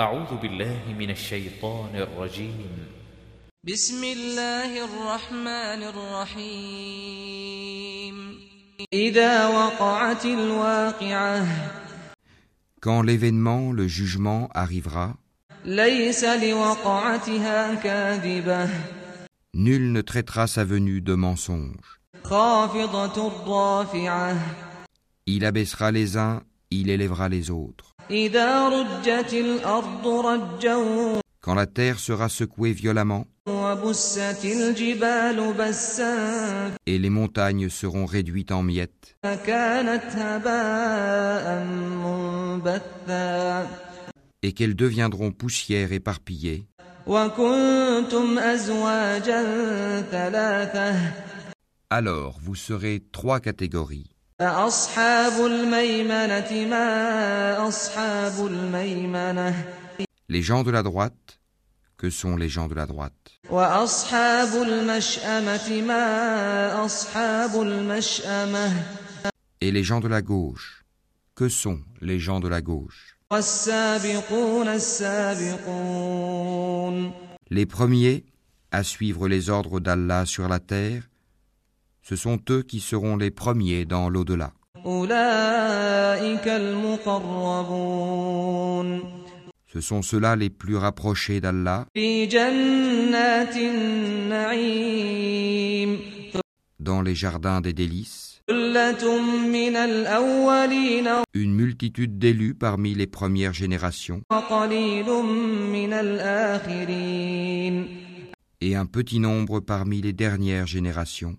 أعوذ بالله من الشيطان الرجيم بسم الله الرحمن الرحيم إذا وقعت الواقعة Quand l'événement, le jugement arrivera, ليس لوقعتها كاذبة nul ne traitera sa venue de mensonge. خافضة رافعة Il abaissera les uns, il élèvera les autres. Quand la terre sera secouée violemment et les montagnes seront réduites en miettes, et qu'elles deviendront poussière éparpillée, alors vous serez trois catégories. Les gens de la droite, que sont les gens de la droite? Et les gens de la gauche, que sont les gens de la gauche? Les premiers à suivre les ordres d'Allah sur la terre ce sont eux qui seront les premiers dans l'au-delà. Ce sont ceux-là les plus rapprochés d'Allah dans les jardins des délices. Une multitude d'élus parmi les premières générations et un petit nombre parmi les dernières générations.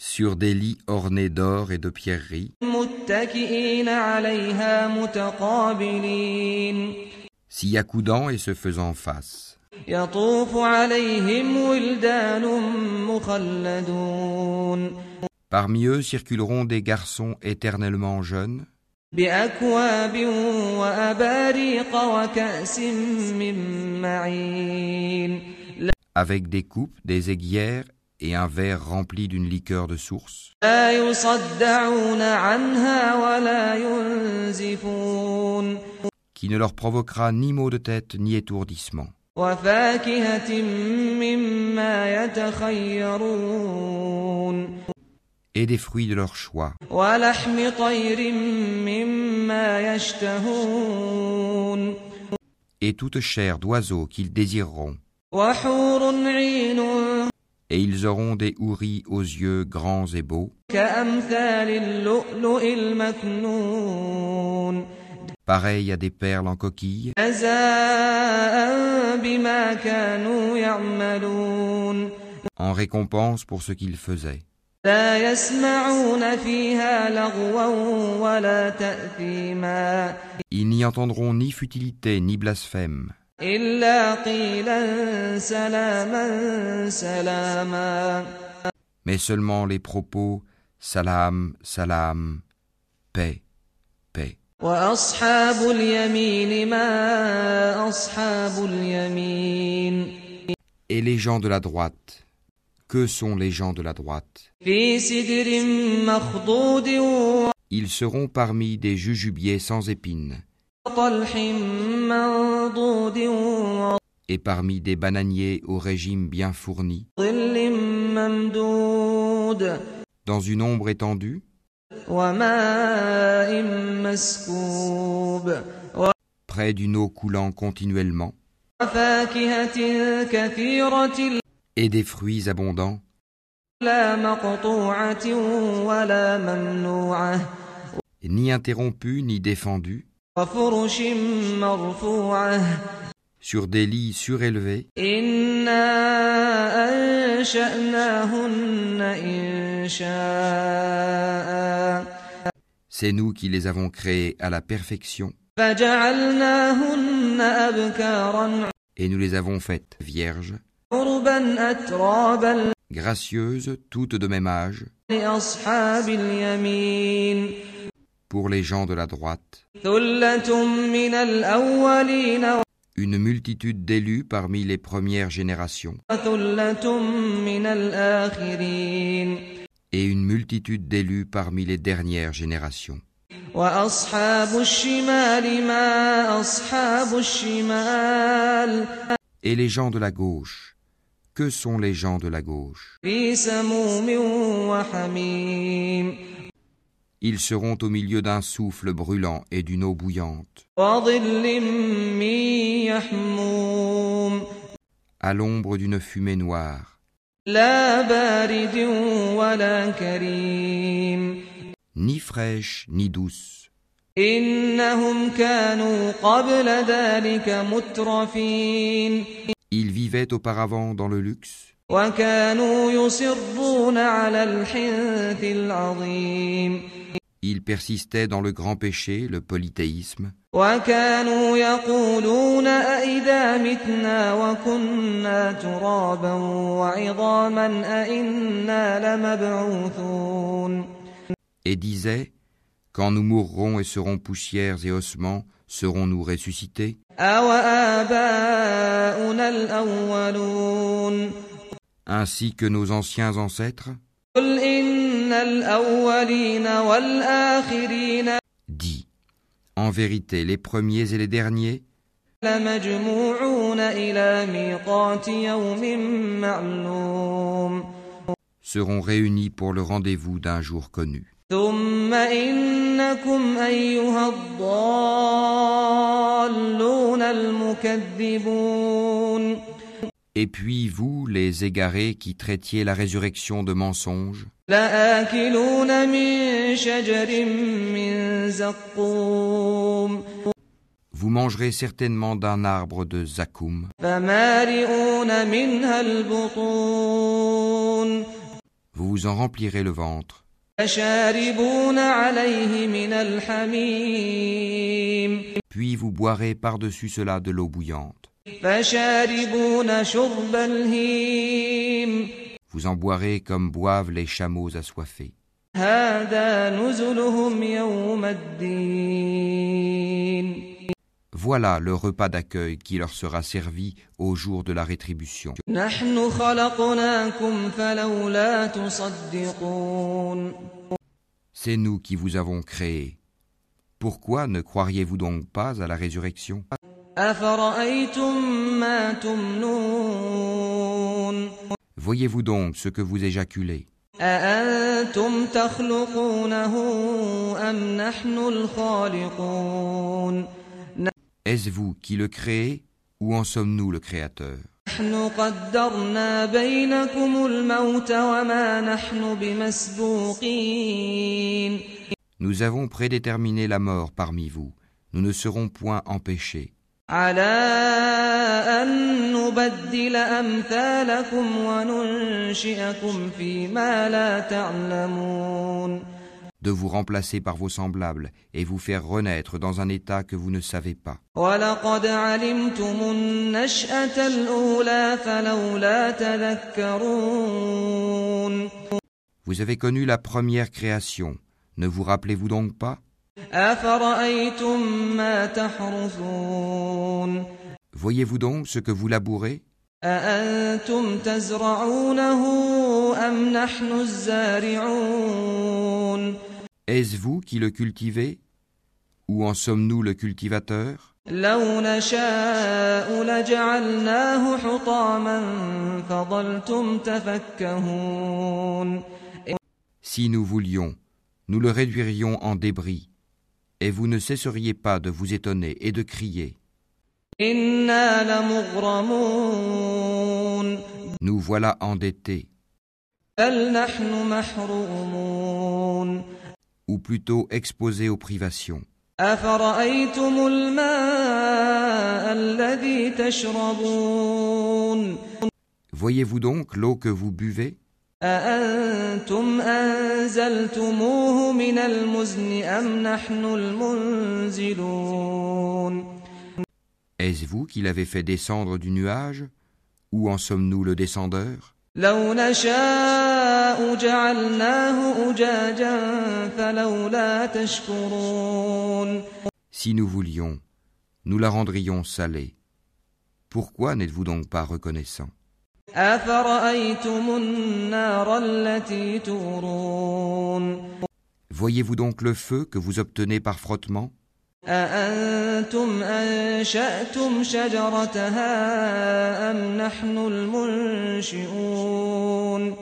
Sur des lits ornés d'or et de pierreries. s'y accoudant et se faisant face. Parmi eux circuleront des garçons éternellement jeunes. بأكواب وأباريق وكأس من معين avec des coupes, des aiguières et un verre rempli d'une liqueur de source, لا يصدعون عنها ولا ينزفون qui ne leur provoquera ni maux de tête ni étourdissement, وفاكهة مما يتخيرون et des fruits de leur choix. Et toute chair d'oiseaux qu'ils désireront. Et ils auront des houris aux yeux grands et beaux, pareils à des perles en coquille, en récompense pour ce qu'ils faisaient. لا يسمعون فيها لغوا ولا تأثيما Ils n'y entendront ni futilité ni blasphème, إلا قيلا سلاما سلاما mais seulement les propos salam, salam, paix, paix. وأصحاب اليمين ما أصحاب اليمين Et les gens de la droite, que sont les gens de la droite. Ils seront parmi des jujubiers sans épines. et parmi des bananiers au régime bien fourni, dans une ombre étendue, près d'une eau coulant continuellement, et des fruits abondants. Ni interrompu ni défendu. Sur des lits surélevés. C'est nous qui les avons créés à la perfection. Et nous les avons faites vierges gracieuse, toutes de même âge, pour les gens de la droite, une multitude d'élus parmi les premières générations, et une multitude d'élus parmi les dernières générations. Et les gens de la gauche, que sont les gens de la gauche? Ils seront au milieu d'un souffle brûlant et d'une eau bouillante. À l'ombre d'une fumée noire. Ni fraîche ni douce. Ils vivaient auparavant dans le luxe. Ils persistaient dans le grand péché, le polythéisme. Et disaient, quand nous mourrons et serons poussières et ossements, serons-nous ressuscités? Ainsi que nos anciens ancêtres? Dis, en vérité, les premiers et les derniers? Seront réunis pour le rendez-vous d'un jour connu. ثم إنكم أيها الضالون المكذبون Et puis vous, les égarés qui traitiez la résurrection de mensonges, لآكلون من شجر من زقوم vous mangerez certainement d'un arbre de zakoum, فمالئون منها البطون vous vous en remplirez le ventre, فشاربون عليه من الحميم puis vous boirez par-dessus cela de l'eau bouillante. فشاربون شرب الهيم Vous en boirez comme boivent les chameaux assoiffés. هذا نزلهم يوم الدين Voilà le repas d'accueil qui leur sera servi au jour de la rétribution. C'est nous qui vous avons créé. Pourquoi ne croiriez-vous donc pas à la résurrection? Voyez-vous donc ce que vous éjaculez? Est-ce vous qui le créez ou en sommes-nous le créateur? Nous avons prédéterminé la mort parmi vous. Nous ne serons point empêchés de vous remplacer par vos semblables et vous faire renaître dans un état que vous ne savez pas. Vous avez connu la première création, ne vous rappelez-vous donc pas? Voyez-vous donc ce que vous labourez? أأنتم تزرعونه أم نحن الزارعون Est-ce vous qui le cultivez Ou en sommes-nous le cultivateur لو نشاء لجعلناه حطاما فظلتم تفكهون Si nous voulions, nous le réduirions en débris, et vous ne cesseriez pas de vous étonner et de crier. إنا لمغرمون Nous voilà endettés, بل نحن محرومون ou plutôt exposé aux privations. Voyez-vous donc l'eau que vous buvez? Est-ce vous qui l'avez fait descendre du nuage Ou en sommes-nous le descendeur? لو نشاء جعلناه أجاجا فلولا تشكرون Si nous voulions, nous la rendrions salée. Pourquoi n'êtes-vous donc pas reconnaissant أفرأيتم النار التي تورون Voyez-vous donc le feu que vous obtenez par frottement أأنتم أنشأتم شجرتها أم نحن المنشئون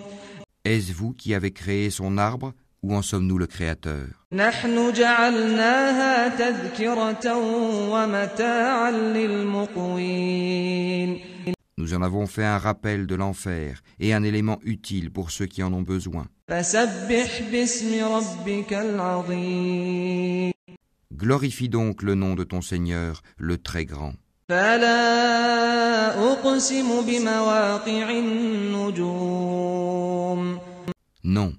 Est-ce vous qui avez créé son arbre ou en sommes-nous le Créateur نحن جعلناها تذكرة ومتاعا للمقوين Nous en avons fait un rappel de l'enfer et un élément utile pour ceux qui en ont besoin. فسبح باسم ربك العظيم Glorifie donc le nom de ton Seigneur, le très grand. Non,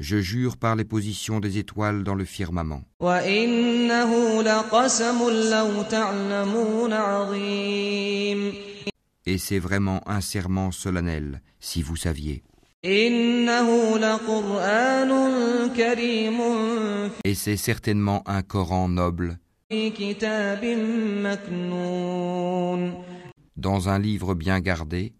je jure par les positions des étoiles dans le firmament. Et c'est vraiment un serment solennel, si vous saviez. Et c'est certainement un Coran noble. dans un livre bien gardé.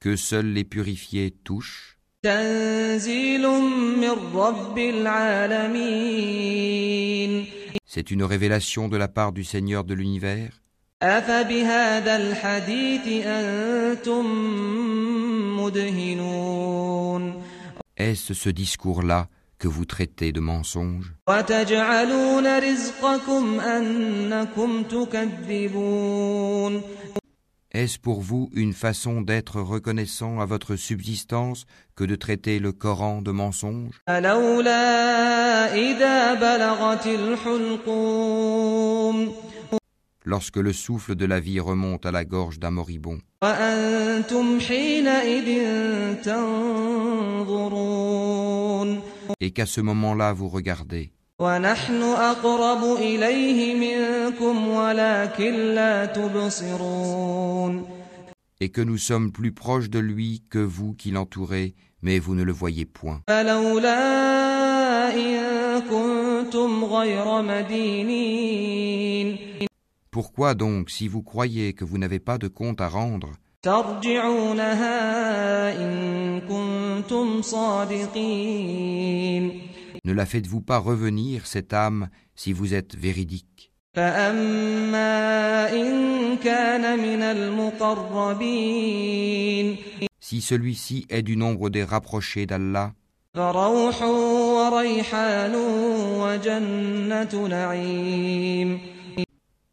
Que seuls les purifiés touchent. C'est une révélation de la part du Seigneur de l'univers. أفبهذا الحديث أنتم مدهنون Est-ce ce discours-là que vous traitez de mensonge وتجعلون رزقكم أنكم تكذبون Est-ce pour vous une façon d'être reconnaissant à votre subsistance que de traiter le Coran de mensonge lorsque le souffle de la vie remonte à la gorge d'un moribond. Et qu'à ce moment-là, vous regardez. Et que nous sommes plus proches de lui que vous qui l'entourez, mais vous ne le voyez point. Pourquoi donc, si vous croyez que vous n'avez pas de compte à rendre, ne la faites-vous pas revenir, cette âme, si vous êtes véridique? Si celui-ci est du nombre des rapprochés d'Allah,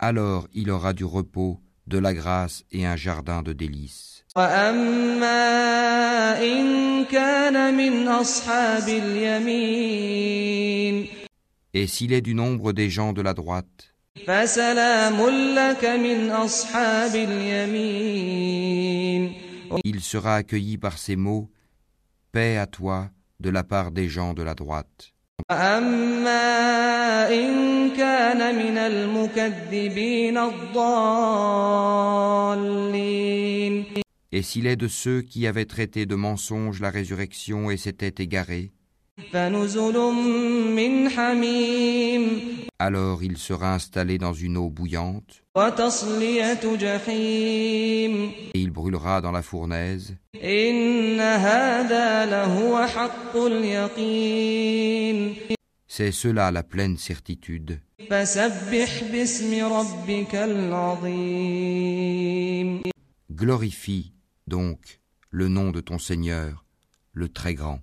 alors il aura du repos, de la grâce et un jardin de délices. Et s'il est du nombre des gens de la droite, il sera accueilli par ces mots, Paix à toi de la part des gens de la droite. وأما إن كان من المكذبين الضالين Et s'il est de ceux qui avaient traité de mensonge la résurrection et s'étaient égarés, فنزل من حميم alors il sera installé dans une eau bouillante et il brûlera dans la fournaise. C'est cela la pleine certitude. Glorifie donc le nom de ton Seigneur, le Très Grand.